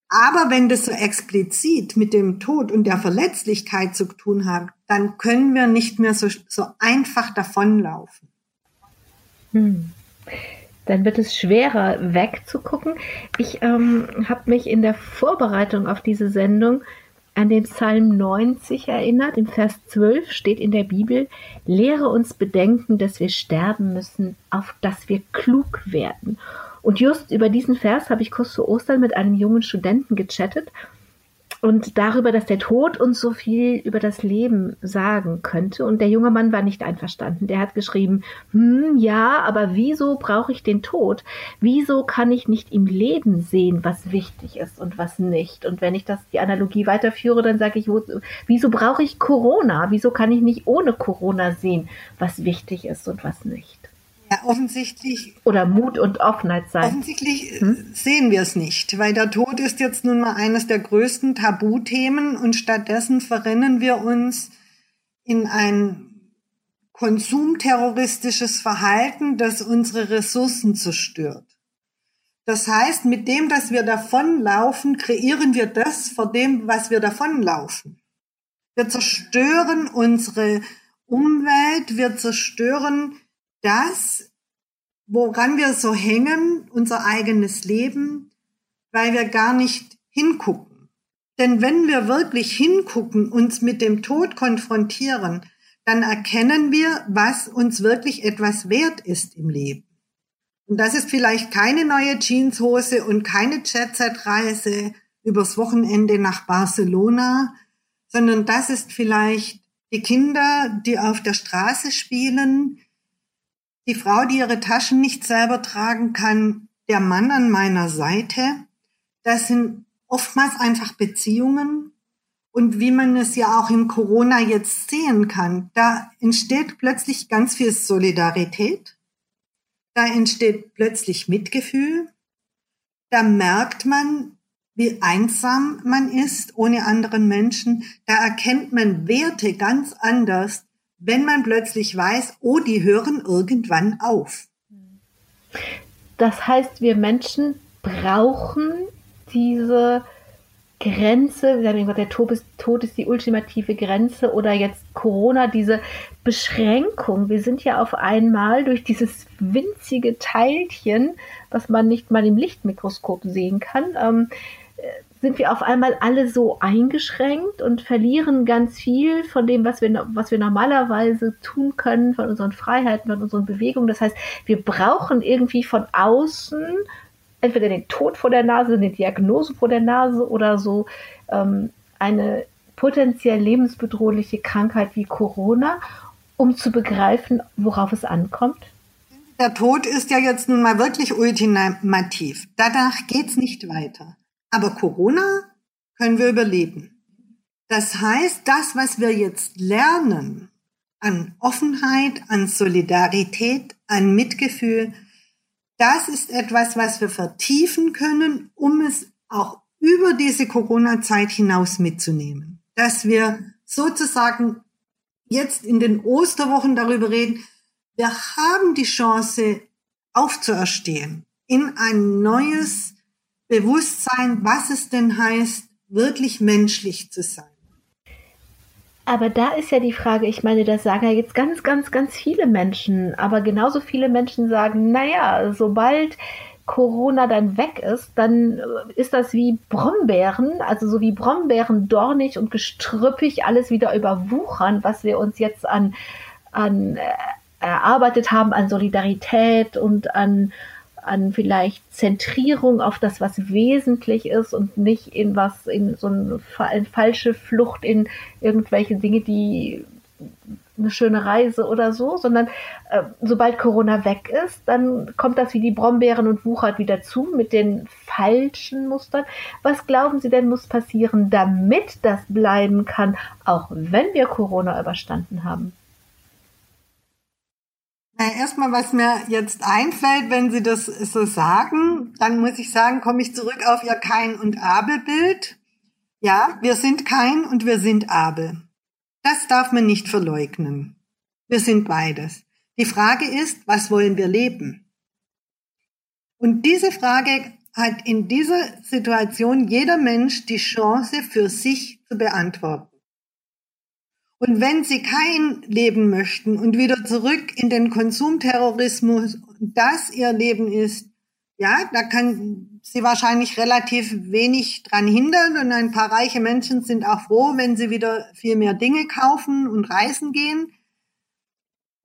Speaker 4: Aber wenn das so explizit mit dem Tod und der Verletzlichkeit zu tun hat, dann können wir nicht mehr so, so einfach davonlaufen.
Speaker 3: Hm. Dann wird es schwerer wegzugucken. Ich ähm, habe mich in der Vorbereitung auf diese Sendung an den Psalm 90 erinnert. Im Vers 12 steht in der Bibel, lehre uns bedenken, dass wir sterben müssen, auf dass wir klug werden. Und just über diesen Vers habe ich kurz zu Ostern mit einem jungen Studenten gechattet und darüber, dass der Tod uns so viel über das Leben sagen könnte. Und der junge Mann war nicht einverstanden. Der hat geschrieben, hm, ja, aber wieso brauche ich den Tod? Wieso kann ich nicht im Leben sehen, was wichtig ist und was nicht? Und wenn ich das, die Analogie weiterführe, dann sage ich, wo, wieso brauche ich Corona? Wieso kann ich nicht ohne Corona sehen, was wichtig ist und was nicht?
Speaker 4: Ja, offensichtlich.
Speaker 3: Oder Mut und Offenheit sein.
Speaker 4: Offensichtlich hm? sehen wir es nicht, weil der Tod ist jetzt nun mal eines der größten Tabuthemen und stattdessen verrennen wir uns in ein konsumterroristisches Verhalten, das unsere Ressourcen zerstört. Das heißt, mit dem, dass wir davonlaufen, kreieren wir das vor dem, was wir davonlaufen. Wir zerstören unsere Umwelt, wir zerstören das, woran wir so hängen, unser eigenes Leben, weil wir gar nicht hingucken. Denn wenn wir wirklich hingucken, uns mit dem Tod konfrontieren, dann erkennen wir, was uns wirklich etwas wert ist im Leben. Und das ist vielleicht keine neue Jeanshose und keine Jet-Set-Reise übers Wochenende nach Barcelona, sondern das ist vielleicht die Kinder, die auf der Straße spielen, die Frau, die ihre Taschen nicht selber tragen kann, der Mann an meiner Seite. Das sind oftmals einfach Beziehungen. Und wie man es ja auch in Corona jetzt sehen kann, da entsteht plötzlich ganz viel Solidarität. Da entsteht plötzlich Mitgefühl. Da merkt man, wie einsam man ist ohne anderen Menschen. Da erkennt man Werte ganz anders, wenn man plötzlich weiß, oh, die hören irgendwann auf.
Speaker 3: Das heißt, wir Menschen brauchen diese Grenze, wir haben gesagt, der Tod ist, Tod ist die ultimative Grenze oder jetzt Corona, diese Beschränkung. Wir sind ja auf einmal durch dieses winzige Teilchen, was man nicht mal im Lichtmikroskop sehen kann, ähm, sind wir auf einmal alle so eingeschränkt und verlieren ganz viel von dem, was wir, was wir normalerweise tun können, von unseren Freiheiten, von unseren Bewegungen. Das heißt, wir brauchen irgendwie von außen entweder den Tod vor der Nase, eine Diagnose vor der Nase oder so ähm, eine potenziell lebensbedrohliche Krankheit wie Corona, um zu begreifen, worauf es ankommt?
Speaker 4: Der Tod ist ja jetzt nun mal wirklich ultimativ. Danach geht's nicht weiter. Aber Corona können wir überleben. Das heißt, das, was wir jetzt lernen an Offenheit, an Solidarität, an Mitgefühl, das ist etwas, was wir vertiefen können, um es auch über diese Corona-Zeit hinaus mitzunehmen. Dass wir sozusagen jetzt in den Osterwochen darüber reden, wir haben die Chance aufzuerstehen in ein neues Bewusstsein, was es denn heißt, wirklich menschlich zu sein.
Speaker 3: Aber da ist ja die Frage, ich meine, das sagen ja jetzt ganz, ganz, ganz viele Menschen, aber genauso viele Menschen sagen, naja, sobald Corona dann weg ist, dann äh, ist das wie Brombeeren, also so wie Brombeeren dornig und gestrüppig alles wieder überwuchern, was wir uns jetzt an, an äh, erarbeitet haben, an Solidarität und an an vielleicht Zentrierung auf das, was wesentlich ist und nicht in was, in so eine, eine falsche Flucht in irgendwelche Dinge, die eine schöne Reise oder so, sondern äh, sobald Corona weg ist, dann kommt das wie die Brombeeren und wuchert wieder zu mit den falschen Mustern. Was glauben Sie denn muss passieren, damit das bleiben kann, auch wenn wir Corona überstanden haben?
Speaker 4: Erstmal, was mir jetzt einfällt, wenn Sie das so sagen, dann muss ich sagen, komme ich zurück auf Ihr Kain- und Abel-Bild. Ja, wir sind Kain und wir sind Abel. Das darf man nicht verleugnen. Wir sind beides. Die Frage ist, was wollen wir leben? Und diese Frage hat in dieser Situation jeder Mensch die Chance für sich zu beantworten. Und wenn sie kein Leben möchten und wieder zurück in den Konsumterrorismus, das ihr Leben ist, ja, da kann sie wahrscheinlich relativ wenig dran hindern und ein paar reiche Menschen sind auch froh, wenn sie wieder viel mehr Dinge kaufen und reisen gehen.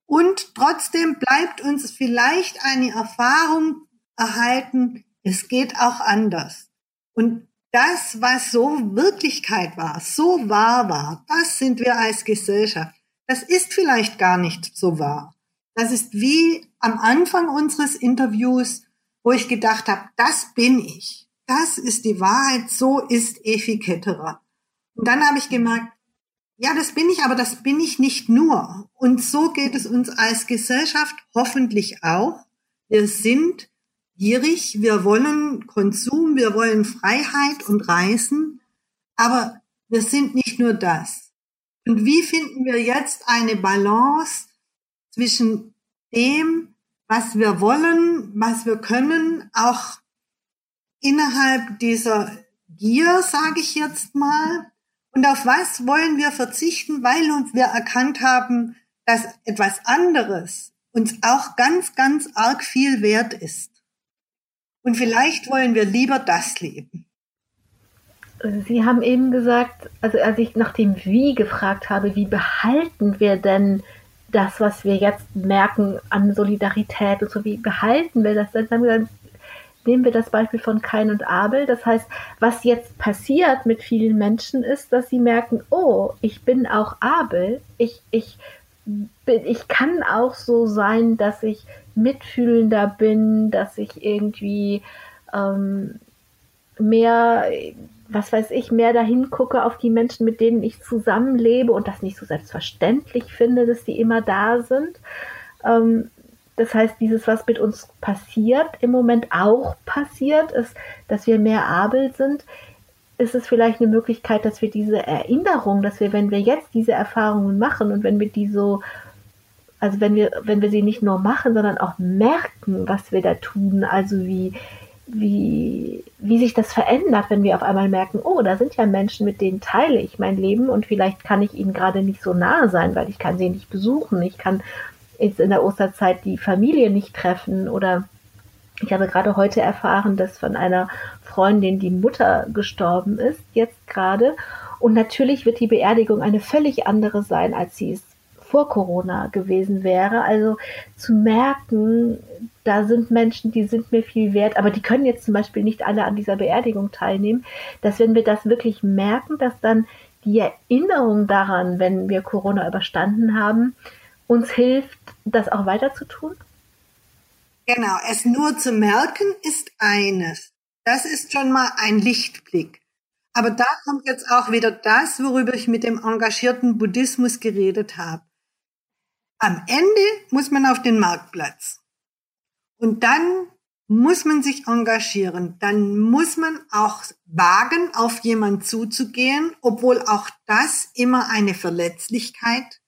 Speaker 4: Und trotzdem bleibt uns vielleicht eine Erfahrung erhalten, es geht auch anders. Und das, was so Wirklichkeit war, so wahr war, das sind wir als Gesellschaft. Das ist vielleicht gar nicht so wahr. Das ist wie am Anfang unseres Interviews, wo ich gedacht habe, das bin ich. Das ist die Wahrheit, so ist Efi Ketterer. Und dann habe ich gemerkt, ja, das bin ich, aber das bin ich nicht nur. Und so geht es uns als Gesellschaft hoffentlich auch. Wir sind gierig, wir wollen Konsum, wir wollen Freiheit und Reisen, aber wir sind nicht nur das. Und wie finden wir jetzt eine Balance zwischen dem, was wir wollen, was wir können, auch innerhalb dieser Gier, sage ich jetzt mal, und auf was wollen wir verzichten, weil uns wir erkannt haben, dass etwas anderes uns auch ganz, ganz arg viel wert ist. Und vielleicht wollen wir lieber das leben.
Speaker 3: Sie haben eben gesagt, also als ich nach dem Wie gefragt habe, wie behalten wir denn das, was wir jetzt merken an Solidarität und so, wie behalten wir das? Dann wir gesagt, nehmen wir das Beispiel von Kain und Abel. Das heißt, was jetzt passiert mit vielen Menschen ist, dass sie merken, oh, ich bin auch Abel. Ich, ich, ich kann auch so sein, dass ich mitfühlender bin, dass ich irgendwie ähm, mehr, was weiß ich, mehr dahin gucke auf die Menschen, mit denen ich zusammenlebe und das nicht so selbstverständlich finde, dass die immer da sind. Ähm, das heißt, dieses, was mit uns passiert, im Moment auch passiert, ist, dass wir mehr Abel sind. Ist es vielleicht eine Möglichkeit, dass wir diese Erinnerung, dass wir, wenn wir jetzt diese Erfahrungen machen und wenn wir die so, also wenn wir, wenn wir sie nicht nur machen, sondern auch merken, was wir da tun, also wie, wie, wie sich das verändert, wenn wir auf einmal merken, oh, da sind ja Menschen, mit denen teile ich mein Leben und vielleicht kann ich ihnen gerade nicht so nahe sein, weil ich kann sie nicht besuchen, ich kann jetzt in der Osterzeit die Familie nicht treffen oder ich habe gerade heute erfahren, dass von einer Freundin die Mutter gestorben ist, jetzt gerade. Und natürlich wird die Beerdigung eine völlig andere sein, als sie es vor Corona gewesen wäre. Also zu merken, da sind Menschen, die sind mir viel wert, aber die können jetzt zum Beispiel nicht alle an dieser Beerdigung teilnehmen, dass wenn wir das wirklich merken, dass dann die Erinnerung daran, wenn wir Corona überstanden haben, uns hilft, das auch weiter zu tun?
Speaker 4: Genau, es nur zu merken ist eines. Das ist schon mal ein Lichtblick. Aber da kommt jetzt auch wieder das, worüber ich mit dem engagierten Buddhismus geredet habe. Am Ende muss man auf den Marktplatz. Und dann muss man sich engagieren. Dann muss man auch wagen, auf jemanden zuzugehen, obwohl auch das immer eine Verletzlichkeit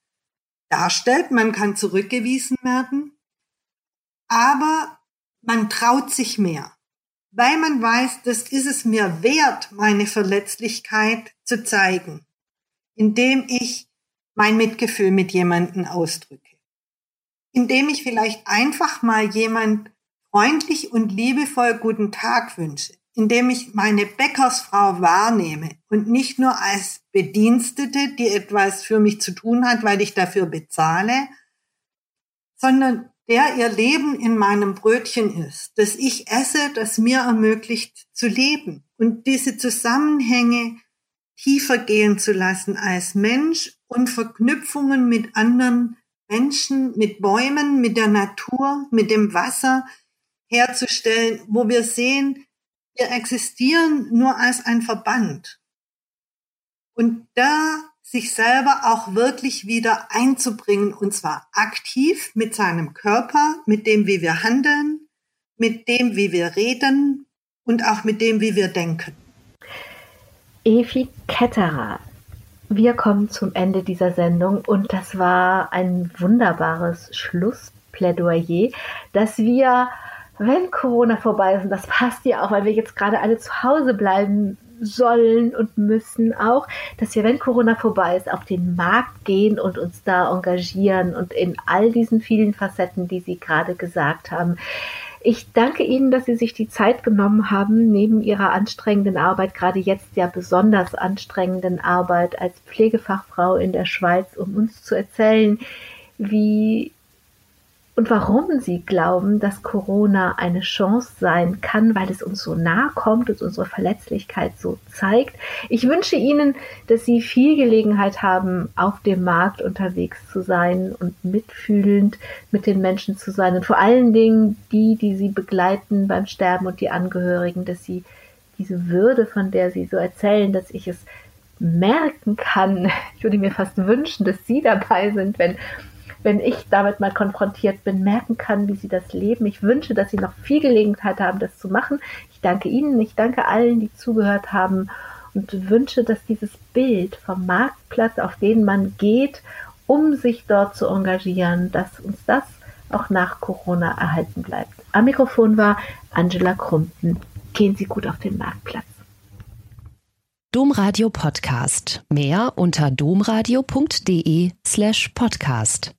Speaker 4: darstellt. Man kann zurückgewiesen werden, aber man traut sich mehr, weil man weiß, das ist es mir wert, meine Verletzlichkeit zu zeigen, indem ich mein Mitgefühl mit jemanden ausdrücke, indem ich vielleicht einfach mal jemand freundlich und liebevoll guten Tag wünsche, indem ich meine Bäckersfrau wahrnehme und nicht nur als Bedienstete, die etwas für mich zu tun hat, weil ich dafür bezahle, sondern der ihr Leben in meinem Brötchen ist, dass ich esse, das mir ermöglicht zu leben und diese Zusammenhänge tiefer gehen zu lassen als Mensch und Verknüpfungen mit anderen Menschen, mit Bäumen, mit der Natur, mit dem Wasser herzustellen, wo wir sehen, wir existieren nur als ein Verband. Und da sich selber auch wirklich wieder einzubringen, und zwar aktiv mit seinem Körper, mit dem, wie wir handeln, mit dem, wie wir reden und auch mit dem, wie wir denken.
Speaker 3: Evi Ketterer, wir kommen zum Ende dieser Sendung und das war ein wunderbares Schlussplädoyer, dass wir wenn Corona vorbei ist, und das passt ja auch, weil wir jetzt gerade alle zu Hause bleiben sollen und müssen auch, dass wir, wenn Corona vorbei ist, auf den Markt gehen und uns da engagieren und in all diesen vielen Facetten, die Sie gerade gesagt haben. Ich danke Ihnen, dass Sie sich die Zeit genommen haben, neben Ihrer anstrengenden Arbeit, gerade jetzt ja besonders anstrengenden Arbeit als Pflegefachfrau in der Schweiz, um uns zu erzählen, wie und warum sie glauben, dass Corona eine Chance sein kann, weil es uns so nahe kommt und unsere Verletzlichkeit so zeigt. Ich wünsche Ihnen, dass Sie viel Gelegenheit haben, auf dem Markt unterwegs zu sein und mitfühlend mit den Menschen zu sein und vor allen Dingen die, die Sie begleiten beim Sterben und die Angehörigen, dass Sie diese Würde, von der Sie so erzählen, dass ich es merken kann. Ich würde mir fast wünschen, dass Sie dabei sind, wenn wenn ich damit mal konfrontiert bin, merken kann, wie sie das leben. Ich wünsche, dass sie noch viel Gelegenheit haben, das zu machen. Ich danke Ihnen, ich danke allen, die zugehört haben und wünsche, dass dieses Bild vom Marktplatz, auf den man geht, um sich dort zu engagieren, dass uns das auch nach Corona erhalten bleibt. Am Mikrofon war Angela Krumpen. Gehen Sie gut auf den Marktplatz.
Speaker 1: Domradio Podcast. Mehr unter domradio.de slash podcast.